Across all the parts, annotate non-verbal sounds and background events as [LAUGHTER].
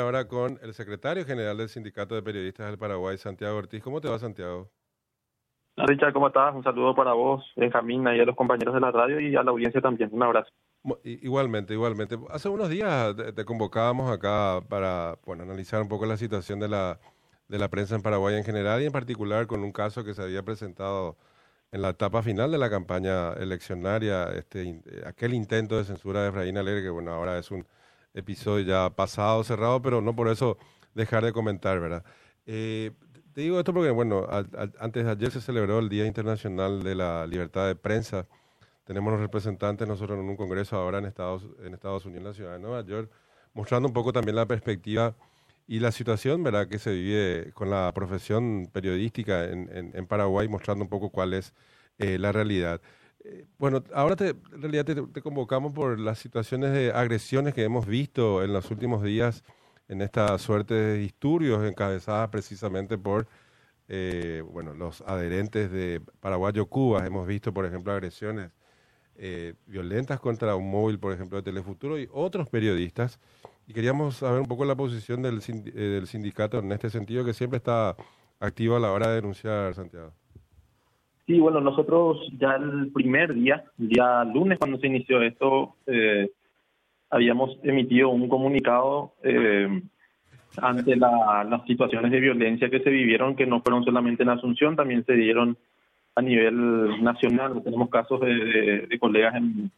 Ahora con el secretario general del Sindicato de Periodistas del Paraguay, Santiago Ortiz. ¿Cómo te va, Santiago? Richard, ¿cómo estás? Un saludo para vos, Benjamín, y a los compañeros de la radio y a la audiencia también. Un abrazo. Igualmente, igualmente. Hace unos días te, convocábamos acá para bueno, analizar un poco la situación de la, de la prensa en Paraguay en general y en particular con un caso que se había presentado en la etapa final de la campaña eleccionaria, este, aquel intento de censura de Efraín Alegre, que bueno, ahora es un episodio ya pasado, cerrado, pero no por eso dejar de comentar, ¿verdad? Eh, te digo esto porque, bueno, antes de ayer se celebró el Día Internacional de la Libertad de Prensa. Tenemos los representantes nosotros en un congreso ahora en Estados, en Estados Unidos, en la ciudad de Nueva York, mostrando un poco también la perspectiva y la situación, ¿verdad?, que se vive con la profesión periodística en, en, Paraguay, mostrando un poco cuál es eh, la realidad. Bueno, ahora te, en realidad te, convocamos por las situaciones de agresiones que hemos visto en los últimos días en esta suerte de disturbios encabezadas precisamente por eh, bueno, los adherentes de Paraguayo Cuba. Hemos visto, por ejemplo, agresiones eh, violentas contra un móvil, por ejemplo, de Telefuturo y otros periodistas. Y queríamos saber un poco la posición del, eh, del sindicato en este sentido, que siempre está activo a la hora de denunciar, Santiago. Sí, bueno, nosotros ya el primer día, día lunes cuando se inició esto, eh, habíamos emitido un comunicado eh, ante las situaciones de violencia que se vivieron, que no fueron solamente en Asunción, también se dieron a nivel nacional. Tenemos casos de, colegas en,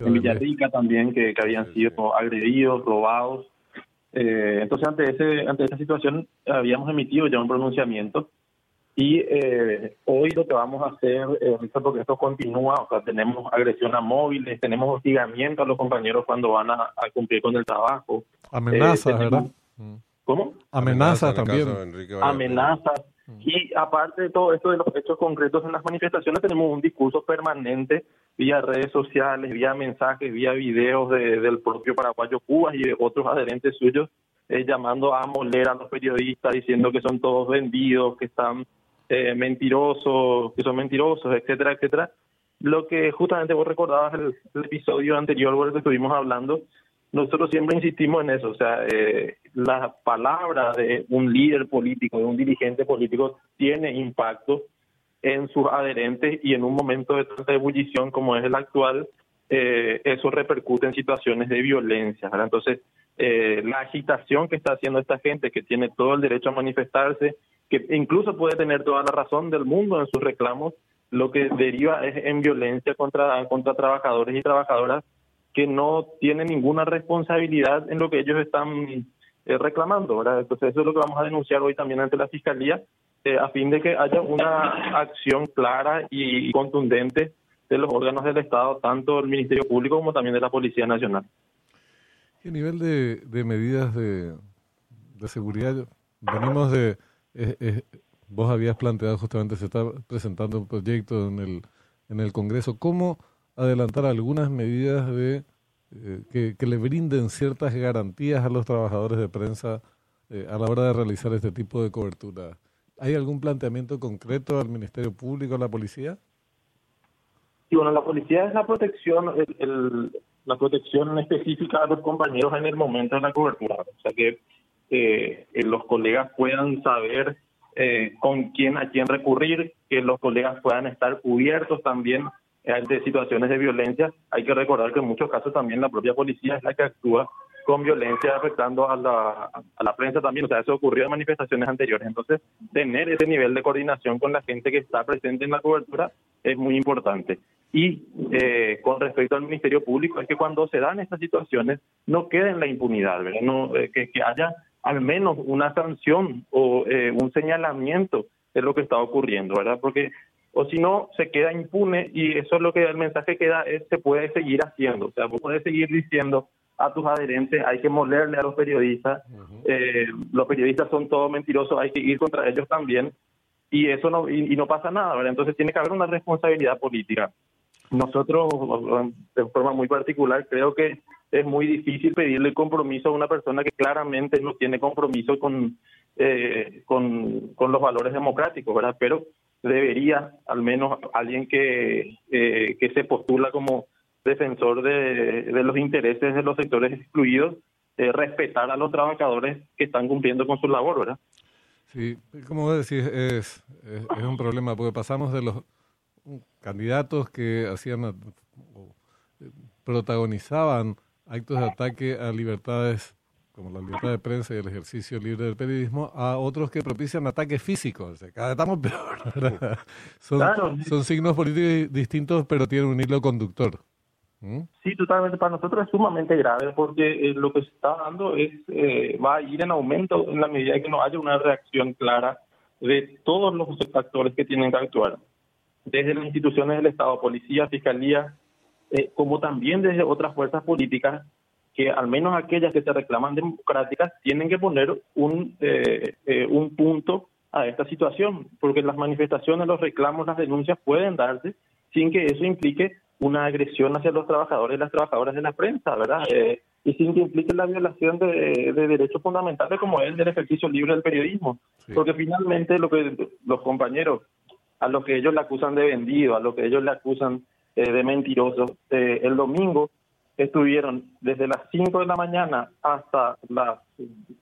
Villarrica también que, habían sido agredidos, robados. Eh, entonces, ante, ese, ante esa situación, habíamos emitido ya un pronunciamiento y eh, hoy lo que vamos a hacer, eh, porque esto continúa, o sea, tenemos agresión a móviles, tenemos hostigamiento a los compañeros cuando van a, cumplir con el trabajo. Amenazas, eh, ¿verdad? Mm. ¿Cómo? Amenazas también. Amenazas. Mm. Y aparte de todo esto de los hechos concretos en las manifestaciones, tenemos un discurso permanente vía redes sociales, vía mensajes, vía videos del propio paraguayo Cuba y de otros adherentes suyos, llamando a moler a los periodistas, diciendo que son todos vendidos, que están eh, mentirosos, que son mentirosos, etcétera, etcétera. Lo que justamente vos recordabas el, el episodio anterior por el que estuvimos hablando, nosotros siempre insistimos en eso, o sea, eh, la palabra de un líder político, de un dirigente político, tiene impacto en sus adherentes y en un momento de tanta ebullición como es el actual, eh, eso repercute en situaciones de violencia. Entonces, eh, la agitación que está haciendo esta gente, que tiene todo el derecho a manifestarse, que incluso puede tener toda la razón del mundo en sus reclamos, lo que deriva es en violencia contra, contra trabajadores y trabajadoras que no tienen ninguna responsabilidad en lo que ellos están eh, reclamando. ¿verdad? Entonces eso es lo que vamos a denunciar hoy también ante la Fiscalía, eh, a fin de que haya una acción clara y contundente de los órganos del Estado, tanto el Ministerio Público como también de la Policía Nacional. ¿Qué nivel de, de medidas de, de seguridad? Venimos de eh, eh, vos habías planteado justamente, se está presentando un proyecto en el, en el Congreso, ¿cómo adelantar algunas medidas de eh, que, que, le brinden ciertas garantías a los trabajadores de prensa eh, a la hora de realizar este tipo de cobertura? ¿Hay algún planteamiento concreto al Ministerio Público, a la policía? Sí, bueno, la policía es la protección, el, el, la protección específica a los compañeros en el momento de la cobertura. O sea que eh, los colegas puedan saber eh, con quién a quién recurrir, que los colegas puedan estar cubiertos también ante situaciones de violencia. Hay que recordar que en muchos casos también la propia policía es la que actúa con violencia afectando a la, a la prensa también. O sea, eso ocurrió en manifestaciones anteriores. Entonces, tener ese nivel de coordinación con la gente que está presente en la cobertura es muy importante. Y eh, con respecto al Ministerio Público, es que cuando se dan estas situaciones no quede en la impunidad, ¿verdad? No, eh, que haya al menos una sanción o eh, un señalamiento de lo que está ocurriendo, ¿verdad? Porque o si no se queda impune y eso es lo que el mensaje queda es se puede seguir haciendo, o sea, vos puedes seguir diciendo a tus adherentes, hay que molerle a los periodistas, eh, los periodistas son todos mentirosos, hay que ir contra ellos también y eso no y, no pasa nada, ¿verdad? Entonces tiene que haber una responsabilidad política. Nosotros, de forma muy particular, creo que es muy difícil pedirle compromiso a una persona que claramente no tiene compromiso con, eh, con, con, los valores democráticos, ¿verdad? Pero debería, al menos alguien que, eh, que se postula como defensor de, de, los intereses de los sectores excluidos, eh, respetar a los trabajadores que están cumpliendo con su labor, ¿verdad? Sí, como decís, es, es, es un problema, porque pasamos de los candidatos que hacían eh, protagonizaban actos de ataque a libertades como la libertad de prensa y el ejercicio libre del periodismo, a otros que propician ataques físicos. cada vez estamos peor. Son, son signos políticos distintos, pero tienen un hilo conductor. ¿Mm? Sí, totalmente. Para nosotros es sumamente grave porque eh, lo que se está dando es eh, va a ir en aumento en la medida que no haya una reacción clara de todos los actores que tienen que actuar, desde las instituciones del Estado, policía, fiscalía, eh, como también desde otras fuerzas políticas que al menos aquellas que se reclaman democráticas tienen que poner un, eh, eh, un punto a esta situación, porque las manifestaciones, los reclamos, las denuncias pueden darse sin que eso implique una agresión hacia los trabajadores y las trabajadoras de la prensa, ¿verdad? Eh, y sin que implique la violación de, derechos fundamentales como es el del ejercicio libre del periodismo. Porque finalmente lo que los compañeros, a lo que ellos le acusan de vendido, a lo que ellos le acusan de mentiroso, el domingo estuvieron desde las 5 de la mañana hasta las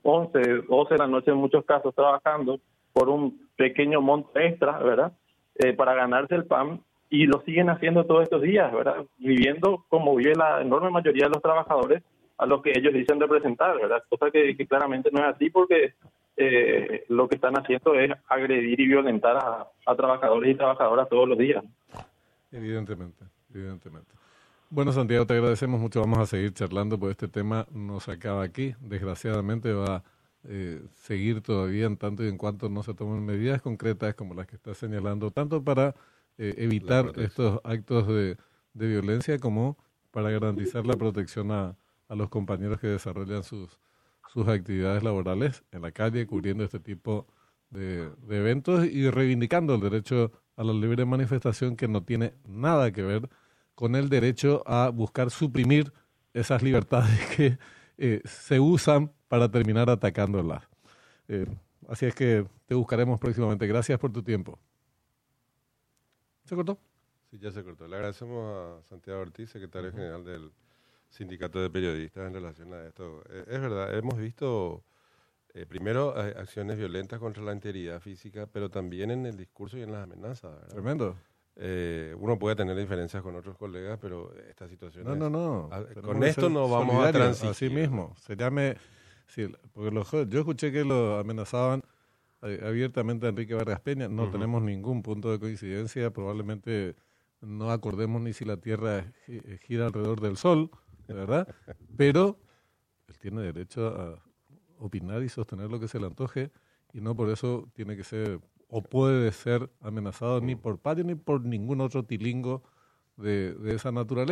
11, 12 de la noche en muchos casos trabajando por un pequeño monto extra, ¿verdad? Eh, para ganarse el pan y lo siguen haciendo todos estos días, ¿verdad? Viviendo como vive la enorme mayoría de los trabajadores a los que ellos dicen representar, ¿verdad? Cosa que, claramente no es así porque eh, lo que están haciendo es agredir y violentar a trabajadores y trabajadoras todos los días. Evidentemente, evidentemente. Bueno, Santiago, te agradecemos mucho. Vamos a seguir charlando, porque este tema no se acaba aquí. Desgraciadamente va a eh, seguir todavía en tanto y en cuanto no se tomen medidas concretas como las que está señalando, tanto para eh, evitar estos actos de, violencia como para garantizar la protección a, los compañeros que desarrollan sus, sus actividades laborales en la calle, cubriendo este tipo de, de eventos y reivindicando el derecho a la libre manifestación que no tiene nada que ver con el derecho a buscar suprimir esas libertades [LAUGHS] que eh, se usan para terminar atacándolas. Eh, así es que te buscaremos próximamente. Gracias por tu tiempo. ¿Se cortó? Sí, ya se cortó. Le agradecemos a Santiago Ortiz, secretario general del Sindicato de Periodistas, en relación a esto. Eh, es verdad, hemos visto primero acciones violentas contra la integridad física, pero también en el discurso y en las amenazas. Tremendo. Eh, uno puede tener diferencias con otros colegas, pero esta situación. No, no, no. con esto no vamos a transitar. Así mismo. Se llame. porque yo escuché que lo amenazaban eh, abiertamente a Enrique Vargas Peña. No tenemos ningún punto de coincidencia. Probablemente no acordemos ni si la Tierra gira alrededor del Sol, ¿verdad? [LAUGHS] pero él tiene derecho a opinar y sostener lo que se le antoje y no por eso tiene que ser o puede ser amenazado ni por patio ni por ningún otro tilingo de, de esa naturaleza.